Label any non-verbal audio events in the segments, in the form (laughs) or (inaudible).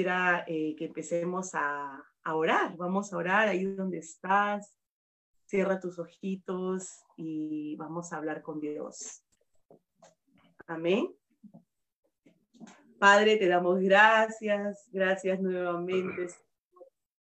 Quisiera eh, que empecemos a, a orar. Vamos a orar ahí donde estás. Cierra tus ojitos y vamos a hablar con Dios. Amén. Padre, te damos gracias, gracias nuevamente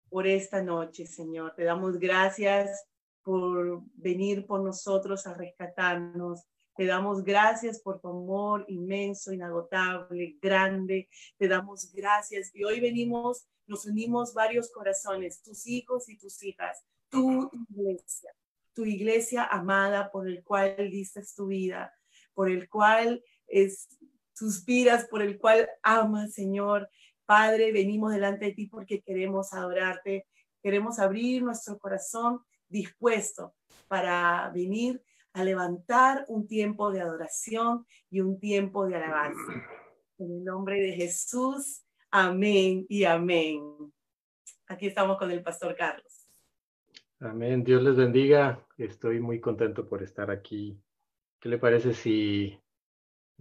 por esta noche, Señor. Te damos gracias por venir por nosotros a rescatarnos. Te damos gracias por tu amor inmenso, inagotable, grande. Te damos gracias. Y hoy venimos, nos unimos varios corazones, tus hijos y tus hijas, tu iglesia, tu iglesia amada por el cual diste tu vida, por el cual es, suspiras, por el cual amas, Señor. Padre, venimos delante de ti porque queremos adorarte, queremos abrir nuestro corazón dispuesto para venir a levantar un tiempo de adoración y un tiempo de alabanza. En el nombre de Jesús, amén y amén. Aquí estamos con el pastor Carlos. Amén. Dios les bendiga. Estoy muy contento por estar aquí. ¿Qué le parece si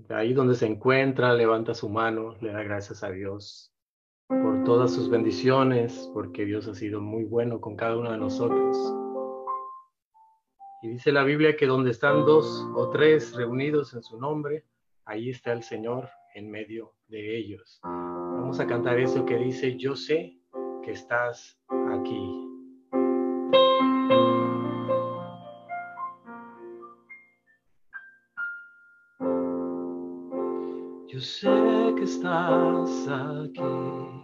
ahí donde se encuentra levanta su mano, le da gracias a Dios por todas sus bendiciones, porque Dios ha sido muy bueno con cada uno de nosotros. Y dice la Biblia que donde están dos o tres reunidos en su nombre, ahí está el Señor en medio de ellos. Vamos a cantar eso que dice, yo sé que estás aquí. Yo sé que estás aquí.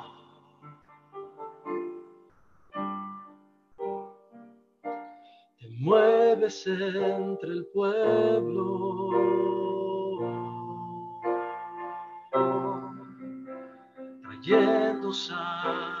Entre el pueblo. Trayendo sanidad.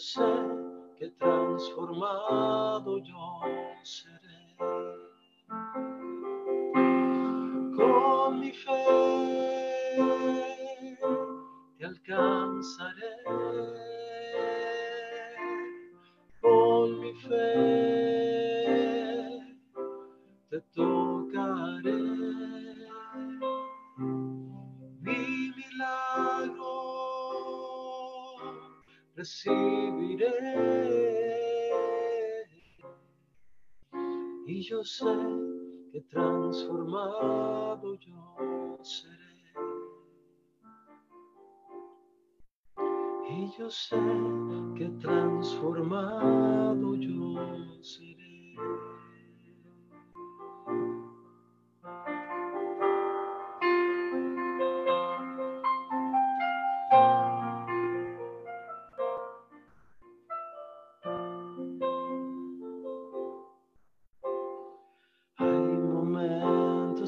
sun. sé que transformado yo seré. Y yo sé que transformado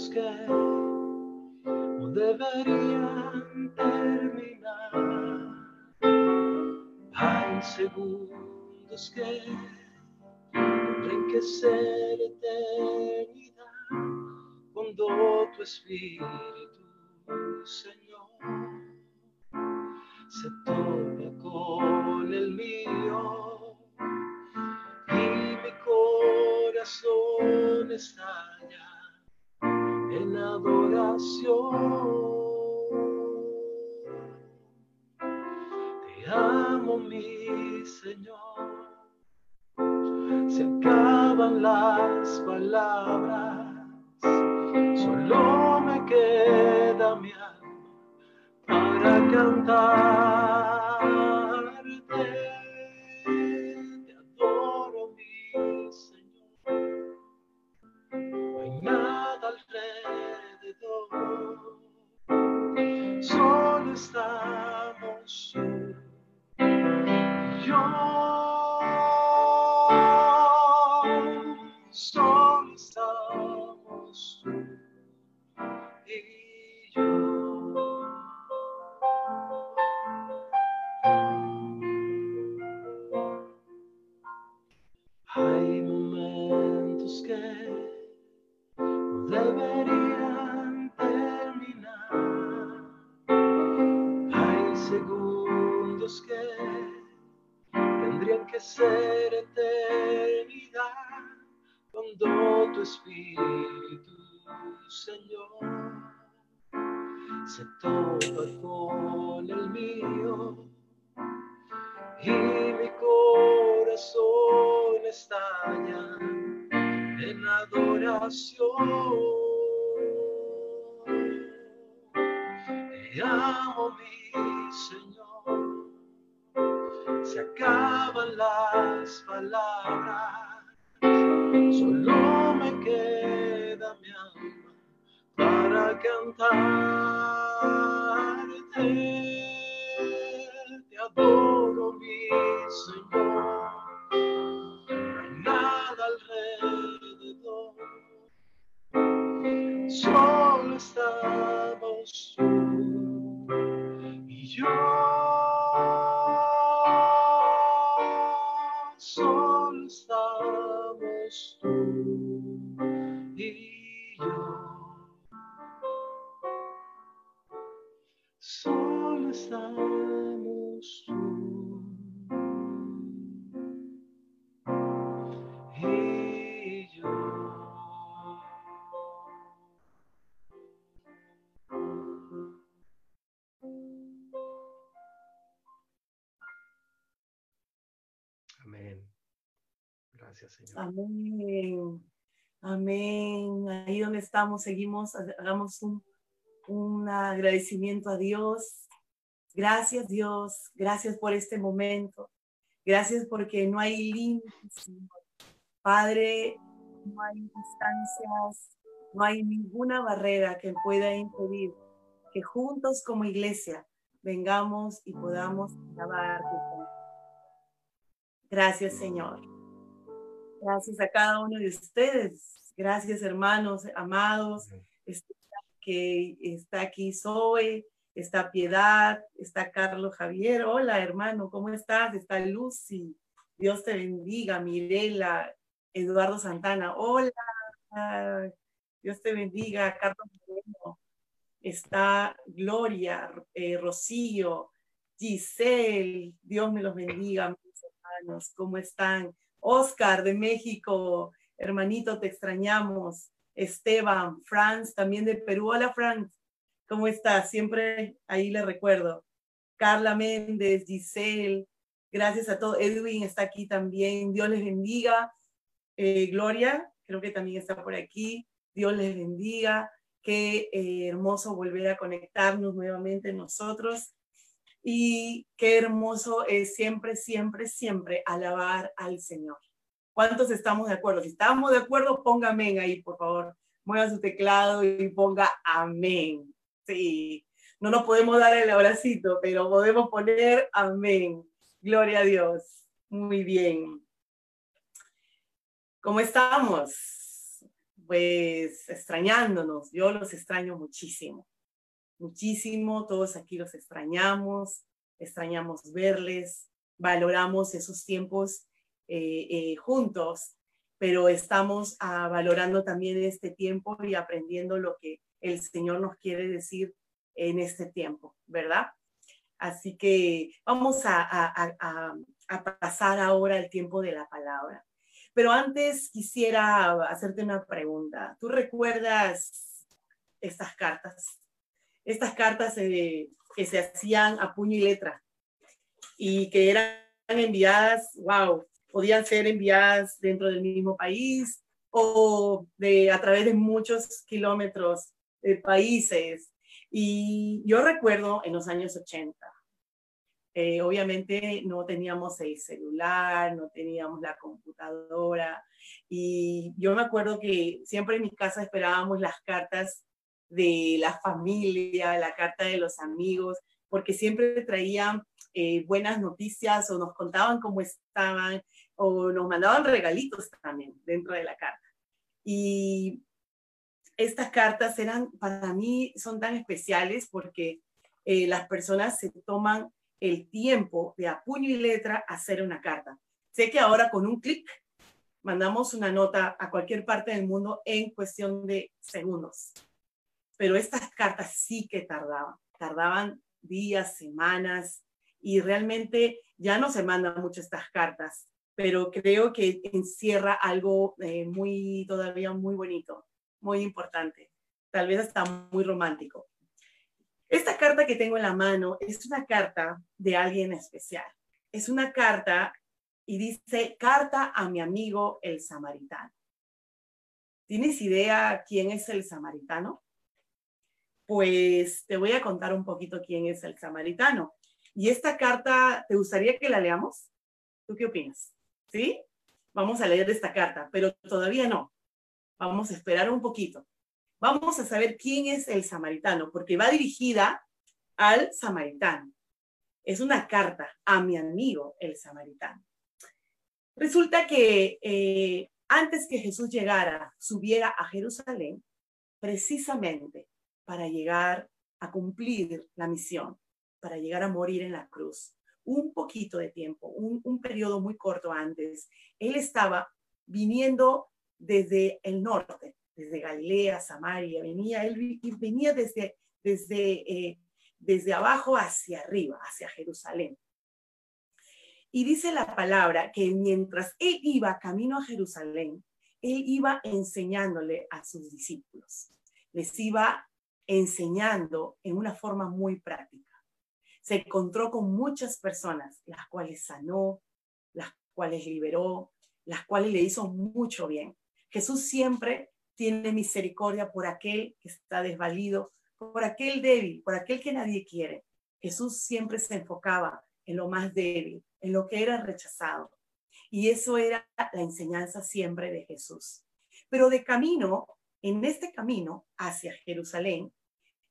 proyectos que no deberían terminar. Hay segundos que tendrán que ser eternidad cuando tu espíritu, Señor, se toca con el mío y mi corazón está en adoración. Te amo, mi Señor. Se acaban las palabras, solo me queda mi alma para cantar. eres tú y yo. Solo estamos tú y yo. Amén. Gracias, Señor. Amén. estamos, seguimos, hagamos un, un agradecimiento a Dios. Gracias Dios, gracias por este momento. Gracias porque no hay límites, Padre, no hay distancias, no hay ninguna barrera que pueda impedir que juntos como iglesia vengamos y podamos alabar tu. Gracias, Señor. Gracias a cada uno de ustedes Gracias hermanos, amados, que está aquí Zoe, está Piedad, está Carlos Javier. Hola, hermano, ¿cómo estás? Está Lucy. Dios te bendiga, Mirela, Eduardo Santana. Hola, Dios te bendiga, Carlos Moreno. Está Gloria, eh, Rocío, Giselle. Dios me los bendiga, mis hermanos. ¿Cómo están? Oscar de México, hermanito, te extrañamos. Esteban, Franz, también de Perú. Hola, Franz, ¿cómo estás? Siempre ahí le recuerdo. Carla Méndez, Giselle, gracias a todos. Edwin está aquí también. Dios les bendiga. Eh, Gloria, creo que también está por aquí. Dios les bendiga. Qué eh, hermoso volver a conectarnos nuevamente nosotros. Y qué hermoso es siempre, siempre, siempre alabar al Señor. ¿Cuántos estamos de acuerdo? Si estamos de acuerdo, ponga amén ahí, por favor. Mueva su teclado y ponga amén. Sí, no nos podemos dar el abracito, pero podemos poner amén. Gloria a Dios. Muy bien. ¿Cómo estamos? Pues extrañándonos. Yo los extraño muchísimo. Muchísimo. Todos aquí los extrañamos. Extrañamos verles. Valoramos esos tiempos eh, eh, juntos, pero estamos ah, valorando también este tiempo y aprendiendo lo que el Señor nos quiere decir en este tiempo, ¿verdad? Así que vamos a, a, a pasar ahora el tiempo de la palabra. Pero antes quisiera hacerte una pregunta. ¿Tú recuerdas estas cartas? Estas cartas eh, que se hacían a puño y letra y que eran enviadas, wow, podían ser enviadas dentro del mismo país o de, a través de muchos kilómetros de países. Y yo recuerdo en los años 80, eh, obviamente no teníamos el celular, no teníamos la computadora y yo me acuerdo que siempre en mi casa esperábamos las cartas de la familia, la carta de los amigos, porque siempre traían eh, buenas noticias o nos contaban cómo estaban o nos mandaban regalitos también dentro de la carta. Y estas cartas eran, para mí, son tan especiales porque eh, las personas se toman el tiempo de a puño y letra hacer una carta. Sé que ahora con un clic mandamos una nota a cualquier parte del mundo en cuestión de segundos. Pero estas cartas sí que tardaban, tardaban días, semanas, y realmente ya no se mandan mucho estas cartas pero creo que encierra algo eh, muy, todavía muy bonito, muy importante, tal vez hasta muy romántico. Esta carta que tengo en la mano es una carta de alguien especial. Es una carta y dice, carta a mi amigo el samaritano. ¿Tienes idea quién es el samaritano? Pues te voy a contar un poquito quién es el samaritano. Y esta carta, ¿te gustaría que la leamos? ¿Tú qué opinas? ¿Sí? Vamos a leer esta carta, pero todavía no. Vamos a esperar un poquito. Vamos a saber quién es el samaritano, porque va dirigida al samaritano. Es una carta a mi amigo, el samaritano. Resulta que eh, antes que Jesús llegara, subiera a Jerusalén, precisamente para llegar a cumplir la misión, para llegar a morir en la cruz, un poquito de tiempo, un, periodo muy corto antes, él estaba viniendo desde el norte, desde Galilea, Samaria, venía, él venía desde, desde, eh, desde abajo hacia arriba, hacia Jerusalén. Y dice la palabra que mientras él iba camino a Jerusalén, él iba enseñándole a sus discípulos. Les iba enseñando en una forma muy práctica se encontró con muchas personas, las cuales sanó, las cuales liberó, las cuales le hizo mucho bien. Jesús siempre tiene misericordia por aquel que está desvalido, por aquel débil, por aquel que nadie quiere. Jesús siempre se enfocaba en lo más débil, en lo que era rechazado. Y eso era la enseñanza siempre de Jesús. Pero de camino, en este camino hacia Jerusalén,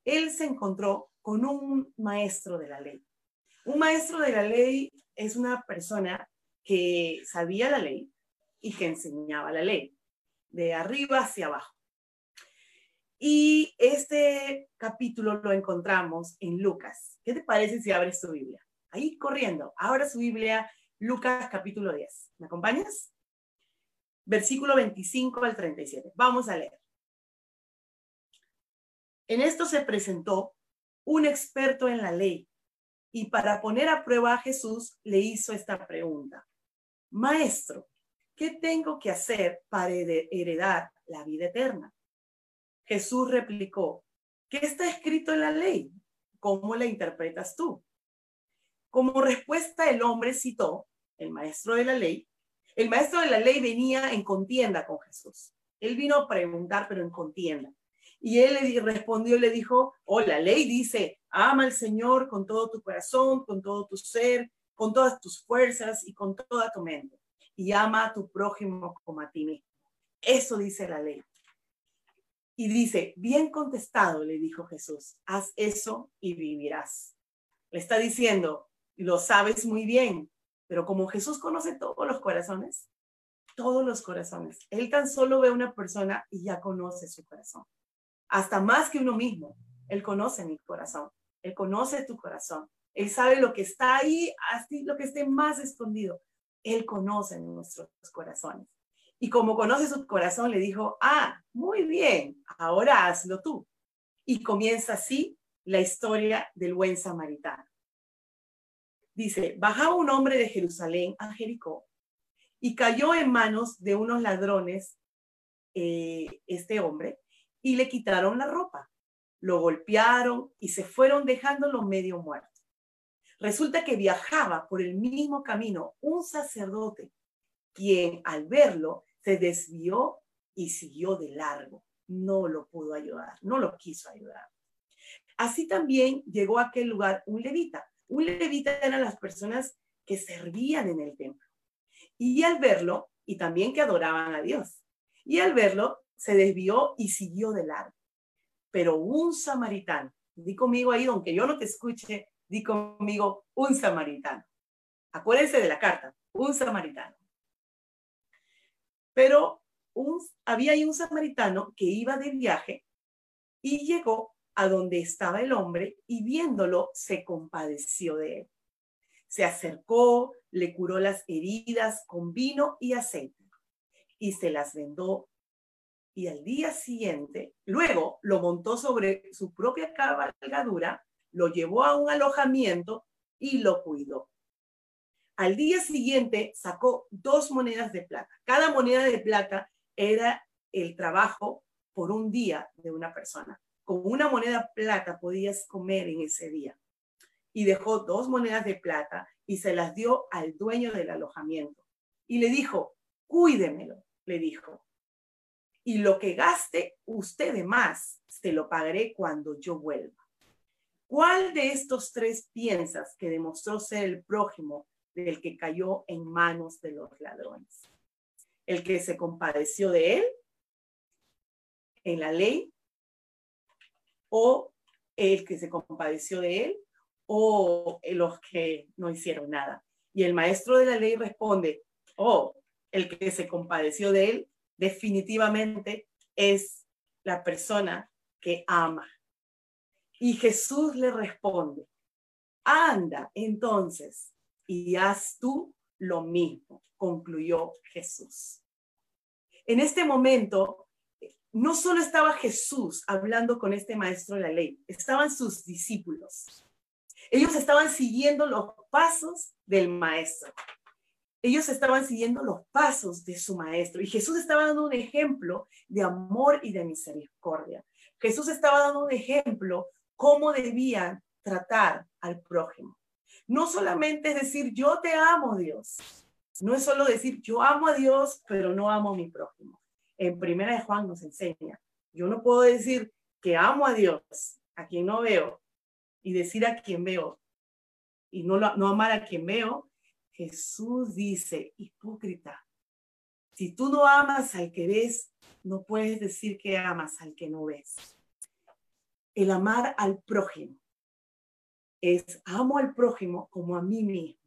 él se encontró con un maestro de la ley. Un maestro de la ley es una persona que sabía la ley y que enseñaba la ley, de arriba hacia abajo. Y este capítulo lo encontramos en Lucas. ¿Qué te parece si abres tu Biblia? Ahí corriendo, abra su Biblia, Lucas capítulo 10. ¿Me acompañas? Versículo 25 al 37. Vamos a leer. En esto se presentó un experto en la ley y para poner a prueba a Jesús le hizo esta pregunta. Maestro, ¿qué tengo que hacer para heredar la vida eterna? Jesús replicó, ¿qué está escrito en la ley? ¿Cómo la interpretas tú? Como respuesta, el hombre citó, el maestro de la ley, el maestro de la ley venía en contienda con Jesús. Él vino a preguntar, pero en contienda. Y él le respondió y le dijo, oh, la ley dice, ama al Señor con todo tu corazón, con todo tu ser, con todas tus fuerzas y con toda tu mente. Y ama a tu prójimo como a ti mismo. Eso dice la ley. Y dice, bien contestado, le dijo Jesús, haz eso y vivirás. Le está diciendo, lo sabes muy bien, pero como Jesús conoce todos los corazones, todos los corazones, Él tan solo ve a una persona y ya conoce su corazón. Hasta más que uno mismo, Él conoce mi corazón, Él conoce tu corazón. Él sabe lo que está ahí, así lo que esté más escondido. Él conoce nuestros corazones. Y como conoce su corazón, le dijo, ah, muy bien, ahora hazlo tú. Y comienza así la historia del buen samaritano. Dice, bajaba un hombre de Jerusalén a Jericó y cayó en manos de unos ladrones eh, este hombre y le quitaron la ropa. Lo golpearon y se fueron dejándolo medio muerto. Resulta que viajaba por el mismo camino un sacerdote, quien al verlo se desvió y siguió de largo. No lo pudo ayudar, no lo quiso ayudar. Así también llegó a aquel lugar un levita. Un levita eran las personas que servían en el templo. Y al verlo, y también que adoraban a Dios, y al verlo, se desvió y siguió de largo. Pero un samaritano, di conmigo ahí, aunque yo no te escuche, di conmigo un samaritano. Acuérdense de la carta, un samaritano. Pero un, había ahí un samaritano que iba de viaje y llegó a donde estaba el hombre y viéndolo se compadeció de él. Se acercó, le curó las heridas con vino y aceite y se las vendó. Y al día siguiente, luego lo montó sobre su propia cabalgadura lo llevó a un alojamiento y lo cuidó. Al día siguiente sacó dos monedas de plata. Cada moneda de plata era el trabajo por un día de una persona. Con una moneda plata podías comer en ese día. Y dejó dos monedas de plata y se las dio al dueño del alojamiento. Y le dijo, cuídemelo, le dijo. Y lo que gaste usted de más, se lo pagaré cuando yo vuelva. ¿Cuál de estos tres piensas que demostró ser el prójimo del que cayó en manos de los ladrones? ¿El que se compadeció de él en la ley? ¿O el que se compadeció de él? ¿O los que no hicieron nada? Y el maestro de la ley responde, oh, el que se compadeció de él definitivamente es la persona que ama y Jesús le responde, anda entonces y haz tú lo mismo, concluyó Jesús. En este momento, no solo estaba Jesús hablando con este maestro de la ley, estaban sus discípulos. Ellos estaban siguiendo los pasos del maestro. Ellos estaban siguiendo los pasos de su maestro y Jesús estaba dando un ejemplo de amor y de misericordia. Jesús estaba dando un ejemplo cómo debían tratar al prójimo. No solamente es decir, yo te amo, Dios. No es solo decir, yo amo a Dios, pero no amo a mi prójimo. En primera de Juan nos enseña, yo no puedo decir que amo a Dios a quien no veo y decir a quien veo y no, no amar a quien veo, Jesús dice, hipócrita, si tú no amas al que ves, no puedes decir que amas al que no ves. El amar al prójimo es amo al prójimo como a mí mismo.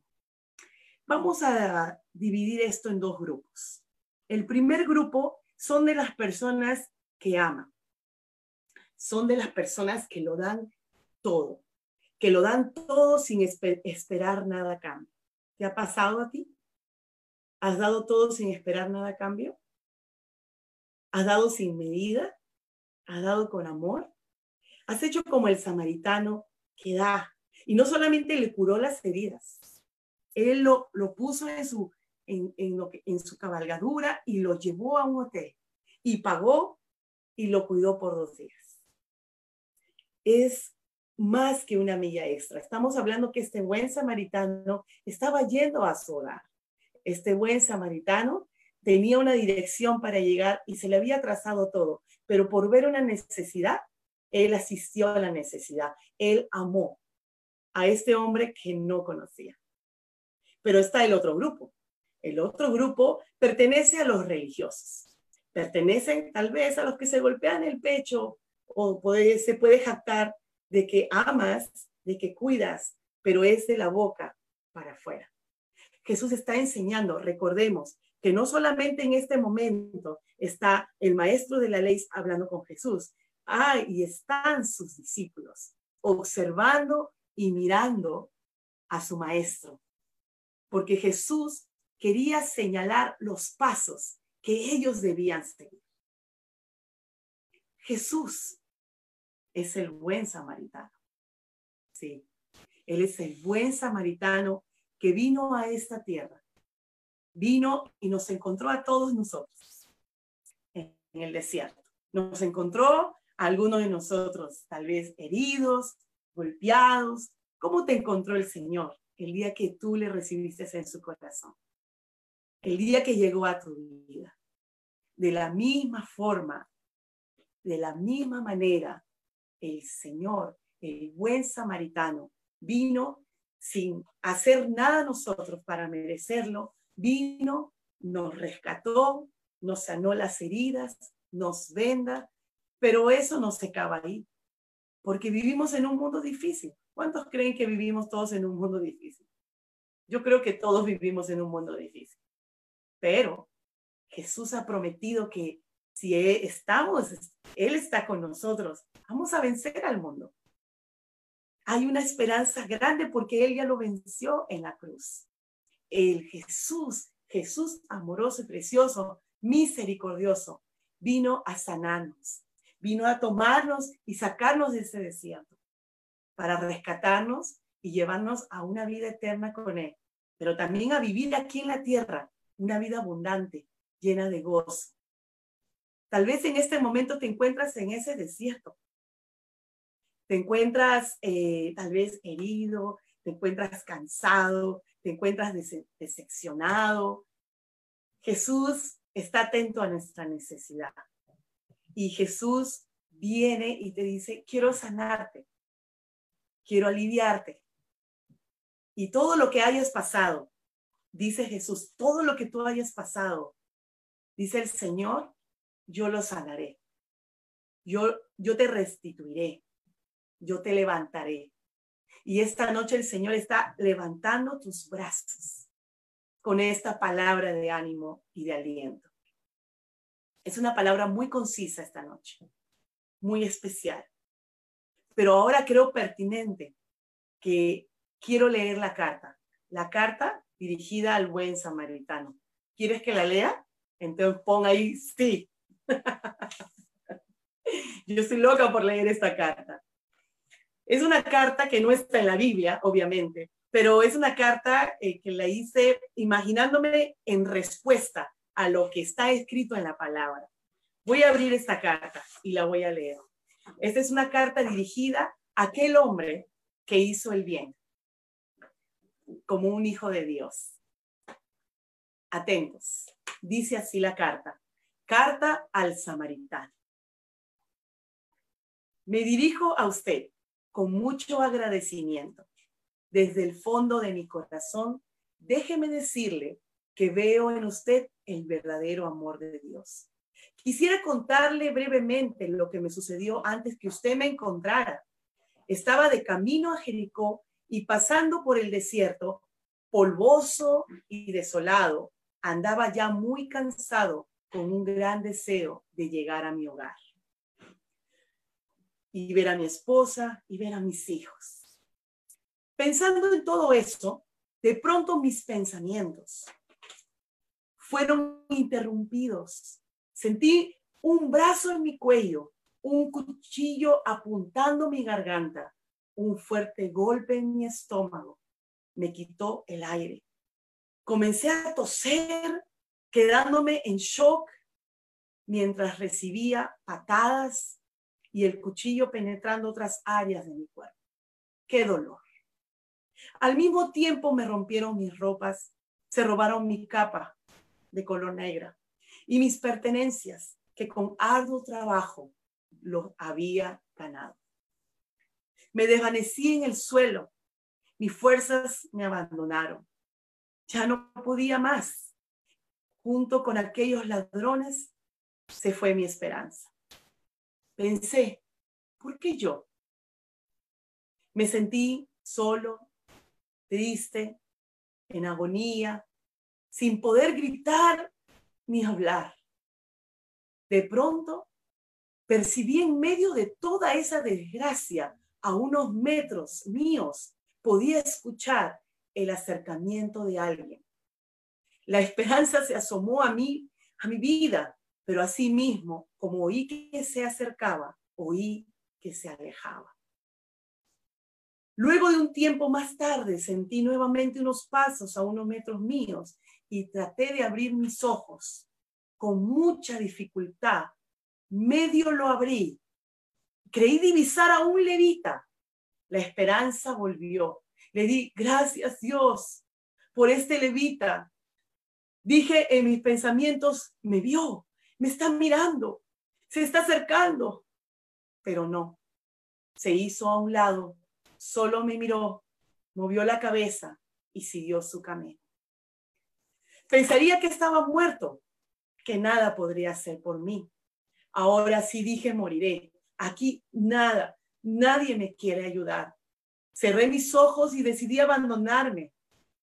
Vamos a dividir esto en dos grupos. El primer grupo son de las personas que aman. Son de las personas que lo dan todo, que lo dan todo sin esperar nada a cambio. ¿Te ha pasado a ti? ¿Has dado todo sin esperar nada a cambio? ¿Has dado sin medida? ¿Has dado con amor? ¿Has hecho como el samaritano que da? Y no solamente le curó las heridas, él lo, lo puso en su, en, en, lo que, en su cabalgadura y lo llevó a un hotel y pagó y lo cuidó por dos días. Es más que una milla extra. Estamos hablando que este buen samaritano estaba yendo a su hogar. Este buen samaritano tenía una dirección para llegar y se le había trazado todo, pero por ver una necesidad, él asistió a la necesidad. Él amó a este hombre que no conocía. Pero está el otro grupo. El otro grupo pertenece a los religiosos. Pertenecen tal vez a los que se golpean el pecho o se puede jactar de que amas, de que cuidas, pero es de la boca para afuera. Jesús está enseñando, recordemos, que no solamente en este momento está el maestro de la ley hablando con Jesús, ah, y están sus discípulos observando y mirando a su maestro, porque Jesús quería señalar los pasos que ellos debían seguir. Jesús es el buen samaritano. Sí, Él es el buen samaritano que vino a esta tierra. Vino y nos encontró a todos nosotros en el desierto. Nos encontró a algunos de nosotros, tal vez heridos, golpeados. ¿Cómo te encontró el Señor el día que tú le recibiste en su corazón? El día que llegó a tu vida. De la misma forma, de la misma manera, el Señor, el buen samaritano, vino sin hacer nada nosotros para merecerlo, vino, nos rescató, nos sanó las heridas, nos venda, pero eso no se acaba ahí, porque vivimos en un mundo difícil. ¿Cuántos creen que vivimos todos en un mundo difícil? Yo creo que todos vivimos en un mundo difícil, pero Jesús ha prometido que si estamos, Él está con nosotros, vamos a vencer al mundo. Hay una esperanza grande porque Él ya lo venció en la cruz. El Jesús, Jesús amoroso y precioso, misericordioso, vino a sanarnos, vino a tomarnos y sacarnos de ese desierto para rescatarnos y llevarnos a una vida eterna con Él, pero también a vivir aquí en la tierra una vida abundante, llena de gozo, Tal vez en este momento te encuentras en ese desierto. Te encuentras eh, tal vez herido, te encuentras cansado, te encuentras decepcionado. Jesús está atento a nuestra necesidad. Y Jesús viene y te dice, quiero sanarte, quiero aliviarte. Y todo lo que hayas pasado, dice Jesús, todo lo que tú hayas pasado, dice el Señor, yo lo sanaré. Yo, yo te restituiré. Yo te levantaré. Y esta noche el Señor está levantando tus brazos con esta palabra de ánimo y de aliento. Es una palabra muy concisa esta noche, muy especial. Pero ahora creo pertinente que quiero leer la carta. La carta dirigida al buen samaritano. ¿Quieres que la lea? Entonces pon ahí sí. (laughs) Yo estoy loca por leer esta carta. Es una carta que no está en la Biblia, obviamente, pero es una carta eh, que la hice imaginándome en respuesta a lo que está escrito en la palabra. Voy a abrir esta carta y la voy a leer. Esta es una carta dirigida a aquel hombre que hizo el bien, como un hijo de Dios. Atentos. Dice así la carta. Carta al samaritano. Me dirijo a usted con mucho agradecimiento. Desde el fondo de mi corazón, déjeme decirle que veo en usted el verdadero amor de Dios. Quisiera contarle brevemente lo que me sucedió antes que usted me encontrara. Estaba de camino a Jericó y pasando por el desierto, polvoso y desolado, andaba ya muy cansado con un gran deseo de llegar a mi hogar y ver a mi esposa y ver a mis hijos. Pensando en todo esto, de pronto mis pensamientos fueron interrumpidos. Sentí un brazo en mi cuello, un cuchillo apuntando mi garganta, un fuerte golpe en mi estómago. Me quitó el aire. Comencé a toser, quedándome en shock mientras recibía patadas y el cuchillo penetrando otras áreas de mi cuerpo. ¡Qué dolor! Al mismo tiempo me rompieron mis ropas, se robaron mi capa de color negra y mis pertenencias que con arduo trabajo los había ganado. Me desvanecí en el suelo, mis fuerzas me abandonaron. Ya no podía más. Junto con aquellos ladrones se fue mi esperanza. Pensé, ¿por qué yo? Me sentí solo, triste, en agonía, sin poder gritar ni hablar. De pronto, percibí en medio de toda esa desgracia, a unos metros míos, podía escuchar el acercamiento de alguien. La esperanza se asomó a mí, a mi vida, pero asimismo, como oí que se acercaba, oí que se alejaba. Luego de un tiempo más tarde sentí nuevamente unos pasos a unos metros míos y traté de abrir mis ojos. Con mucha dificultad, medio lo abrí. Creí divisar a un levita. La esperanza volvió. Le di gracias Dios por este levita. Dije en mis pensamientos, me vio, me está mirando, se está acercando, pero no, se hizo a un lado, solo me miró, movió la cabeza y siguió su camino. Pensaría que estaba muerto, que nada podría hacer por mí. Ahora sí dije, moriré. Aquí nada, nadie me quiere ayudar. Cerré mis ojos y decidí abandonarme.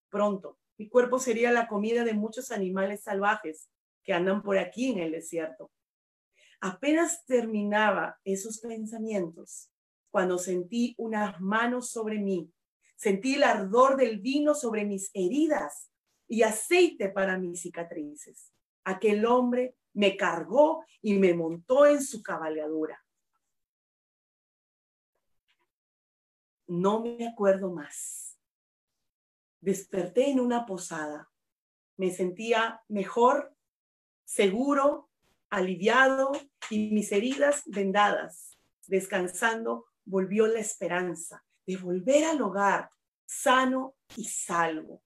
Pronto, mi cuerpo sería la comida de muchos animales salvajes que andan por aquí en el desierto. Apenas terminaba esos pensamientos cuando sentí unas manos sobre mí, sentí el ardor del vino sobre mis heridas y aceite para mis cicatrices. Aquel hombre me cargó y me montó en su cabalgadura. No me acuerdo más. Desperté en una posada. Me sentía mejor seguro, aliviado y mis heridas vendadas. Descansando, volvió la esperanza de volver al hogar sano y salvo.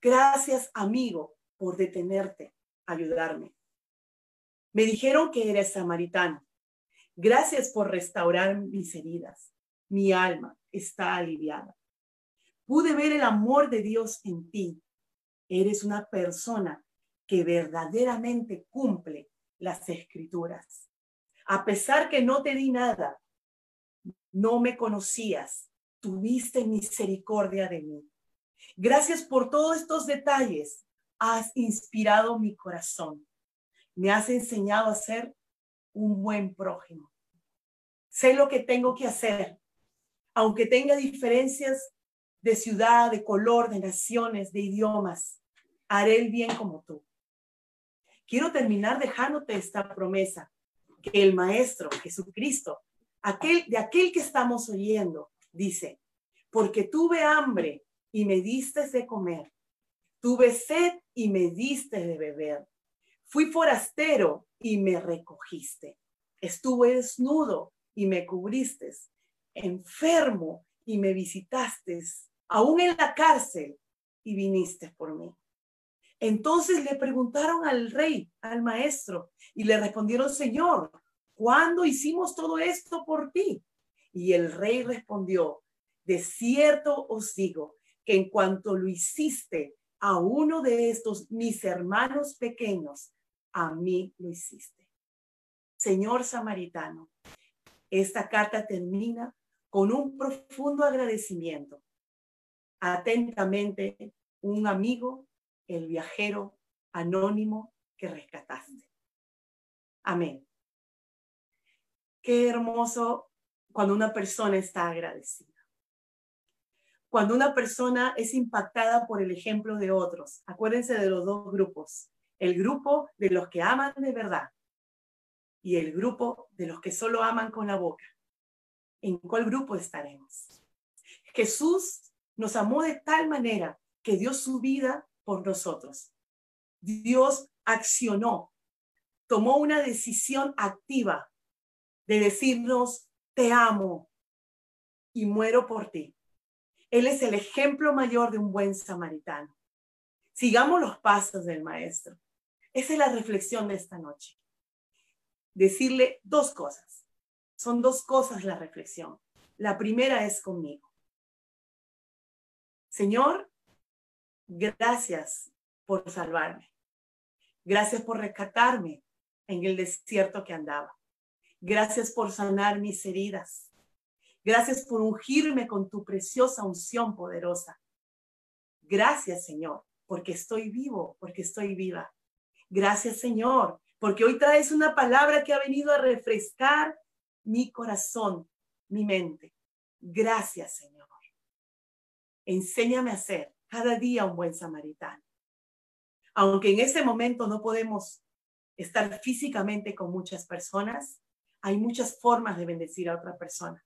Gracias, amigo, por detenerte, ayudarme. Me dijeron que eres samaritano. Gracias por restaurar mis heridas. Mi alma está aliviada. Pude ver el amor de Dios en ti. Eres una persona que verdaderamente cumple las escrituras. A pesar que no te di nada, no me conocías, tuviste misericordia de mí. Gracias por todos estos detalles. Has inspirado mi corazón. Me has enseñado a ser un buen prójimo. Sé lo que tengo que hacer, aunque tenga diferencias de ciudad, de color, de naciones, de idiomas. Haré el bien como tú. Quiero terminar dejándote esta promesa, que el Maestro Jesucristo, de aquel que estamos oyendo, dice, porque tuve hambre y me diste de comer, tuve sed y me diste de beber, fui forastero y me recogiste, estuve desnudo y me cubriste, enfermo y me visitaste, aún en la cárcel y viniste por mí. Entonces le preguntaron al rey, al maestro, y le respondieron, Señor, ¿cuándo hicimos todo esto por ti? Y el rey respondió, de cierto os digo que en cuanto lo hiciste a uno de estos mis hermanos pequeños, a mí lo hiciste. Señor samaritano, esta carta termina con un profundo agradecimiento. Atentamente, un amigo, el viajero anónimo que rescataste. Amén. Qué hermoso cuando una persona está agradecida. Cuando una persona es impactada por el ejemplo de otros. Acuérdense de los dos grupos. El grupo de los que aman de verdad y el grupo de los que solo aman con la boca. ¿En cuál grupo estaremos? Jesús nos amó de tal manera que dio su vida por nosotros. Dios accionó, tomó una decisión activa de decirnos, te amo y muero por ti. Él es el ejemplo mayor de un buen samaritano. Sigamos los pasos del maestro. Esa es la reflexión de esta noche. Decirle dos cosas. Son dos cosas la reflexión. La primera es conmigo. Señor, gracias por salvarme. Gracias por rescatarme en el desierto que andaba. Gracias por sanar mis heridas. Gracias por ungirme con tu preciosa unción poderosa. Gracias, Señor, porque estoy vivo, porque estoy viva. Gracias, Señor, porque hoy traes una palabra que ha venido a refrescar mi corazón, mi mente. Gracias, Señor. Enséñame a ser cada día un buen samaritano. Aunque en este momento no podemos estar físicamente con muchas personas, hay muchas formas de bendecir a otra persona.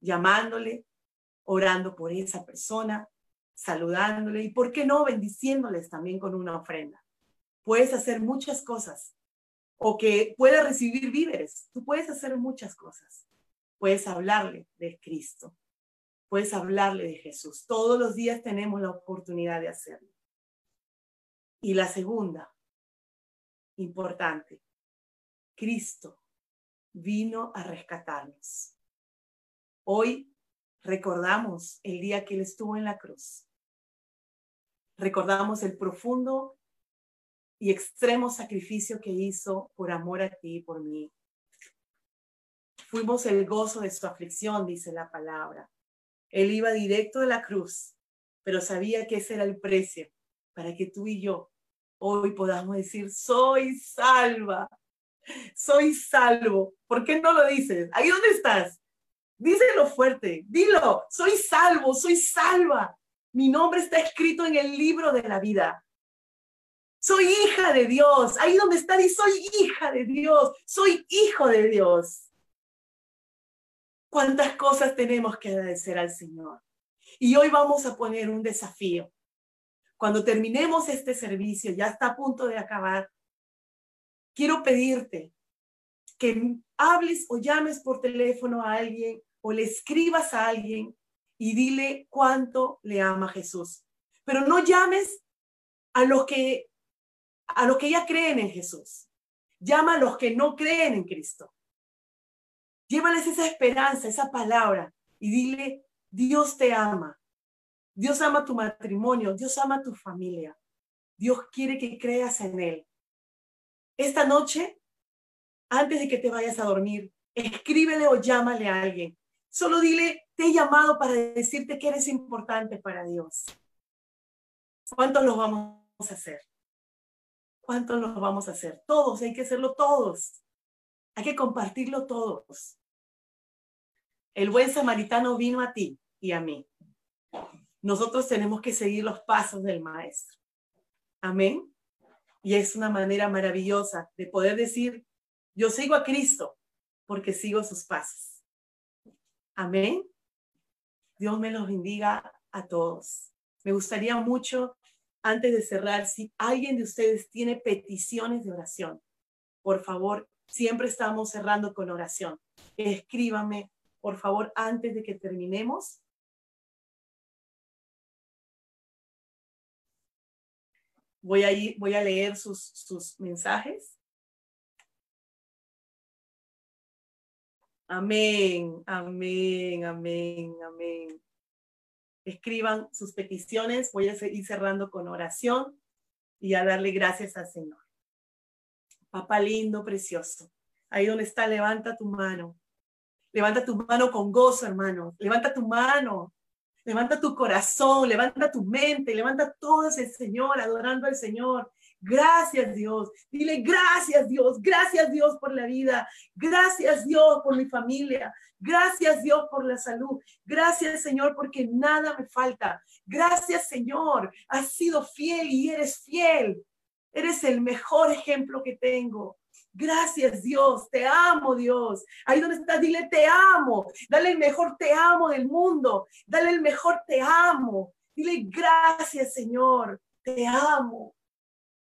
Llamándole, orando por esa persona, saludándole y, ¿por qué no?, bendiciéndoles también con una ofrenda. Puedes hacer muchas cosas o que pueda recibir víveres. Tú puedes hacer muchas cosas. Puedes hablarle de Cristo. Puedes hablarle de Jesús. Todos los días tenemos la oportunidad de hacerlo. Y la segunda, importante, Cristo vino a rescatarnos. Hoy recordamos el día que Él estuvo en la cruz. Recordamos el profundo y extremo sacrificio que hizo por amor a ti y por mí. Fuimos el gozo de su aflicción, dice la palabra. Él iba directo de la cruz, pero sabía que ese era el precio para que tú y yo hoy podamos decir, soy salva, soy salvo. ¿Por qué no lo dices? Ahí dónde estás. Díselo fuerte, dilo, soy salvo, soy salva. Mi nombre está escrito en el libro de la vida. Soy hija de Dios. Ahí donde está, y soy hija de Dios. Soy hijo de Dios. ¿Cuántas cosas tenemos que agradecer al Señor? Y hoy vamos a poner un desafío. Cuando terminemos este servicio, ya está a punto de acabar, quiero pedirte que hables o llames por teléfono a alguien o le escribas a alguien y dile cuánto le ama Jesús. Pero no llames a los que a los que ya creen en Jesús. Llama a los que no creen en Cristo. Llévales esa esperanza, esa palabra y dile, Dios te ama. Dios ama tu matrimonio, Dios ama tu familia. Dios quiere que creas en Él. Esta noche, antes de que te vayas a dormir, escríbele o llámale a alguien. Solo dile, te he llamado para decirte que eres importante para Dios. ¿Cuántos los vamos a hacer? ¿Cuántos los vamos a hacer? Todos, hay que hacerlo todos. Hay que compartirlo todos. El buen samaritano vino a ti y a mí. Nosotros tenemos que seguir los pasos del maestro. Amén. Y es una manera maravillosa de poder decir, yo sigo a Cristo porque sigo sus pasos. Amén. Dios me los bendiga a todos. Me gustaría mucho, antes de cerrar, si alguien de ustedes tiene peticiones de oración, por favor, siempre estamos cerrando con oración. Escríbame, por favor, antes de que terminemos Voy a, voy a leer sus, sus mensajes. Amén, amén, amén, amén. Escriban sus peticiones. Voy a ir cerrando con oración y a darle gracias al Señor. Papá lindo, precioso. Ahí donde está, levanta tu mano. Levanta tu mano con gozo, hermano. Levanta tu mano. Levanta tu corazón, levanta tu mente, levanta todo ese Señor, adorando al Señor. Gracias Dios. Dile gracias Dios. Gracias Dios por la vida. Gracias Dios por mi familia. Gracias Dios por la salud. Gracias Señor porque nada me falta. Gracias Señor. Has sido fiel y eres fiel. Eres el mejor ejemplo que tengo. Gracias Dios, te amo Dios. Ahí donde estás, dile te amo. Dale el mejor te amo del mundo. Dale el mejor te amo. Dile gracias Señor, te amo.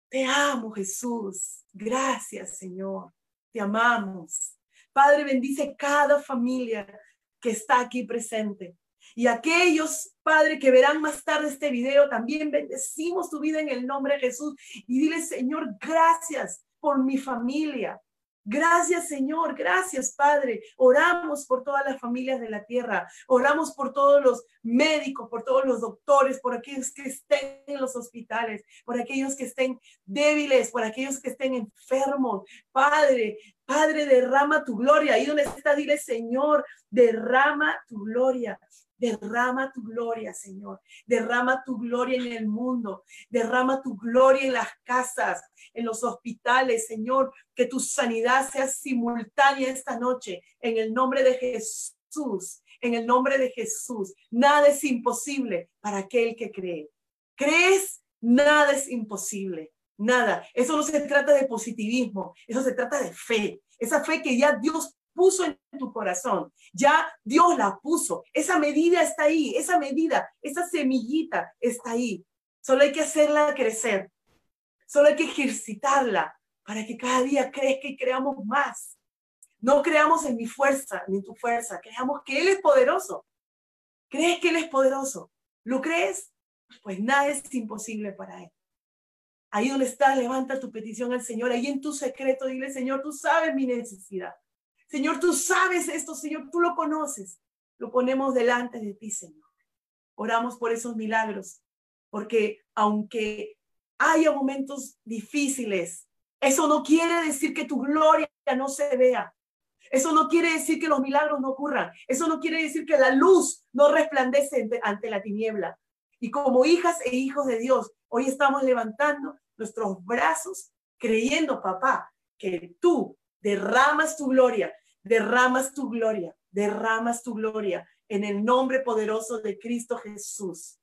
Te amo Jesús. Gracias Señor. Te amamos. Padre, bendice cada familia que está aquí presente. Y aquellos, Padre, que verán más tarde este video, también bendecimos tu vida en el nombre de Jesús. Y dile, Señor, gracias por mi familia. Gracias Señor, gracias Padre. Oramos por todas las familias de la tierra. Oramos por todos los médicos, por todos los doctores, por aquellos que estén en los hospitales, por aquellos que estén débiles, por aquellos que estén enfermos. Padre, Padre, derrama tu gloria. Ahí donde está, dile Señor, derrama tu gloria. Derrama tu gloria, Señor. Derrama tu gloria en el mundo. Derrama tu gloria en las casas, en los hospitales, Señor. Que tu sanidad sea simultánea esta noche. En el nombre de Jesús. En el nombre de Jesús. Nada es imposible para aquel que cree. ¿Crees? Nada es imposible. Nada. Eso no se trata de positivismo. Eso se trata de fe. Esa fe que ya Dios puso en tu corazón, ya Dios la puso, esa medida está ahí, esa medida, esa semillita está ahí. Solo hay que hacerla crecer, solo hay que ejercitarla para que cada día crezca y creamos más. No creamos en mi fuerza ni en tu fuerza, creamos que Él es poderoso. ¿Crees que Él es poderoso? ¿Lo crees? Pues nada es imposible para Él. Ahí donde estás, levanta tu petición al Señor. Ahí en tu secreto, dile, Señor, tú sabes mi necesidad. Señor, tú sabes esto, Señor, tú lo conoces. Lo ponemos delante de ti, Señor. Oramos por esos milagros, porque aunque haya momentos difíciles, eso no quiere decir que tu gloria no se vea. Eso no quiere decir que los milagros no ocurran. Eso no quiere decir que la luz no resplandece ante la tiniebla. Y como hijas e hijos de Dios, hoy estamos levantando nuestros brazos creyendo, papá, que tú derramas tu gloria, derramas tu gloria, derramas tu gloria en el nombre poderoso de Cristo Jesús.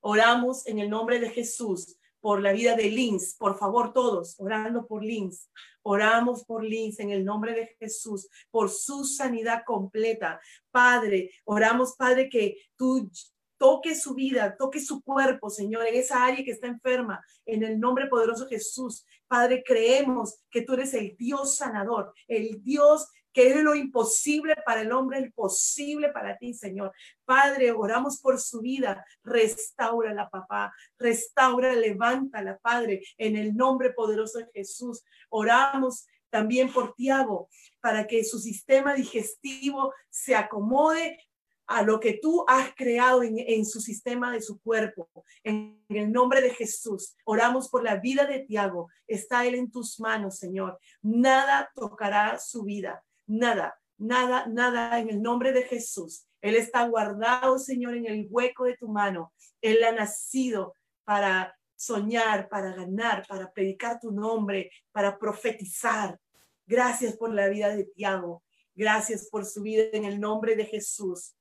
Oramos en el nombre de Jesús por la vida de Lins, por favor todos, orando por Lins. Oramos por Lins en el nombre de Jesús, por su sanidad completa. Padre, oramos, Padre, que tú toque su vida, toque su cuerpo, Señor, en esa área que está enferma, en el nombre poderoso de Jesús. Padre, creemos que tú eres el Dios sanador, el Dios que es lo imposible para el hombre, el posible para ti, Señor. Padre, oramos por su vida. la papá. Restaura, levántala, Padre, en el nombre poderoso de Jesús. Oramos también por Tiago, para que su sistema digestivo se acomode a lo que tú has creado en, su sistema de su cuerpo. En, el nombre de Jesús, oramos por la vida de Tiago. Está él en tus manos, Señor. Nada tocará su vida. Nada, nada, nada en el nombre de Jesús. Él está guardado, Señor, en el hueco de tu mano. Él ha nacido para soñar, para ganar, para predicar tu nombre, para profetizar. Gracias por la vida de Tiago. Gracias por su vida en el nombre de Jesús.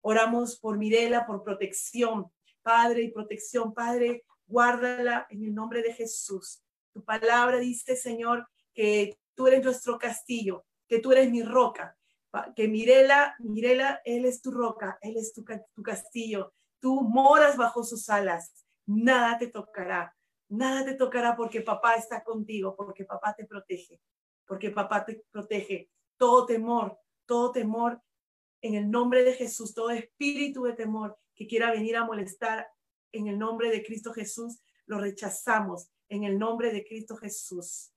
Oramos por Mirela, por protección, Padre, y protección, Padre, guárdala en el nombre de Jesús. Tu palabra dice, Señor, que tú eres nuestro castillo, que tú eres mi roca, que Mirela, Mirela, Él es tu roca, Él es tu, castillo, tú moras bajo sus alas, nada te tocará, nada te tocará porque papá está contigo, porque papá te protege, porque papá te protege. Todo temor, todo temor en el nombre de Jesús, todo espíritu de temor que quiera venir a molestar en el nombre de Cristo Jesús, lo rechazamos en el nombre de Cristo Jesús.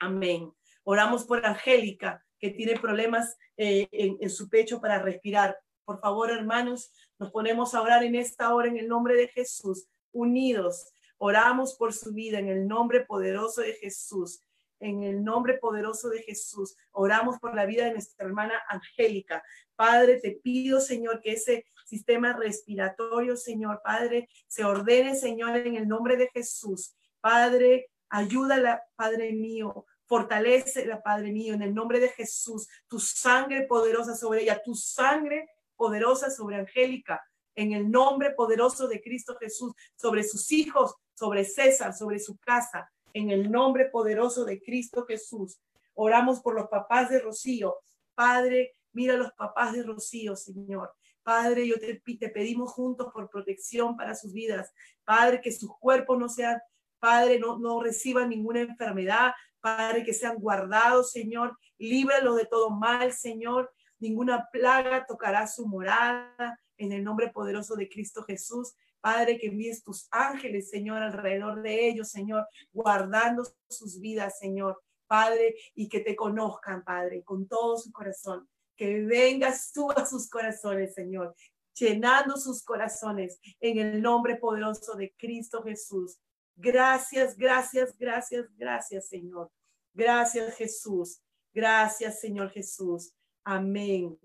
Amén. Oramos por Angélica, que tiene problemas eh, en, en su pecho para respirar. Por favor, hermanos, nos ponemos a orar en esta hora en el nombre de Jesús, unidos. Oramos por su vida en el nombre poderoso de Jesús en el nombre poderoso de Jesús. Oramos por la vida de nuestra hermana Angélica. Padre, te pido, Señor, que ese sistema respiratorio, Señor, Padre, se ordene, Señor, en el nombre de Jesús. Padre, ayúdala, Padre mío. Fortalece la Padre mío, en el nombre de Jesús. Tu sangre poderosa sobre ella, tu sangre poderosa sobre Angélica, en el nombre poderoso de Cristo Jesús, sobre sus hijos, sobre César, sobre su casa, en el nombre poderoso de Cristo Jesús. Oramos por los papás de Rocío. Padre, mira los papás de Rocío, Señor. Padre, yo te, te pedimos juntos por protección para sus vidas. Padre, que sus cuerpos no sean, Padre, no, no reciban ninguna enfermedad. Padre, que sean guardados, Señor. Líbralos de todo mal, Señor. Ninguna plaga tocará su morada en el nombre poderoso de Cristo Jesús. Padre, que envíes tus ángeles, Señor, alrededor de ellos, Señor, guardando sus vidas, Señor. Padre, y que te conozcan, Padre, con todo su corazón. Que vengas tú a sus corazones, Señor, llenando sus corazones en el nombre poderoso de Cristo Jesús. Gracias, gracias, gracias, gracias, Señor. Gracias, Jesús. Gracias, Señor Jesús. Amén.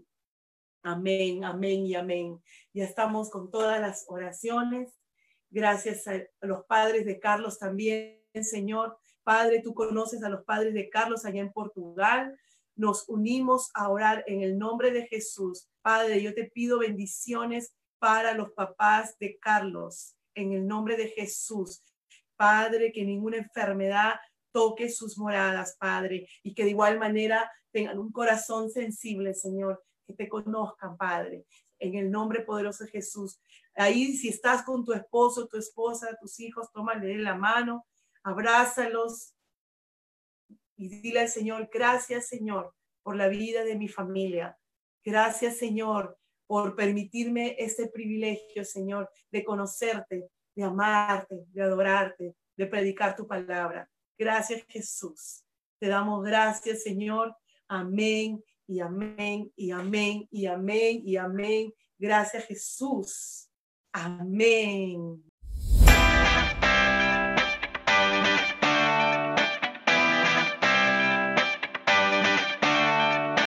Amén, amén y amén. Ya estamos con todas las oraciones. Gracias a los padres de Carlos también, Señor. Padre, tú conoces a los padres de Carlos allá en Portugal. Nos unimos a orar en el nombre de Jesús. Padre, yo te pido bendiciones para los papás de Carlos en el nombre de Jesús. Padre, que ninguna enfermedad toque sus moradas, Padre, y que de igual manera tengan un corazón sensible, Señor, que te conozcan, Padre, en el nombre poderoso de Jesús. Ahí, si estás con tu esposo, tu esposa, tus hijos, tómale la mano, abrázalos y dile al Señor, gracias, Señor, por la vida de mi familia. Gracias, Señor, por permitirme este privilegio, Señor, de conocerte, de amarte, de adorarte, de predicar tu palabra. Gracias, Jesús. Te damos gracias, Señor. Amén y amén y amén y amén y amén. Gracias Jesús. Amén.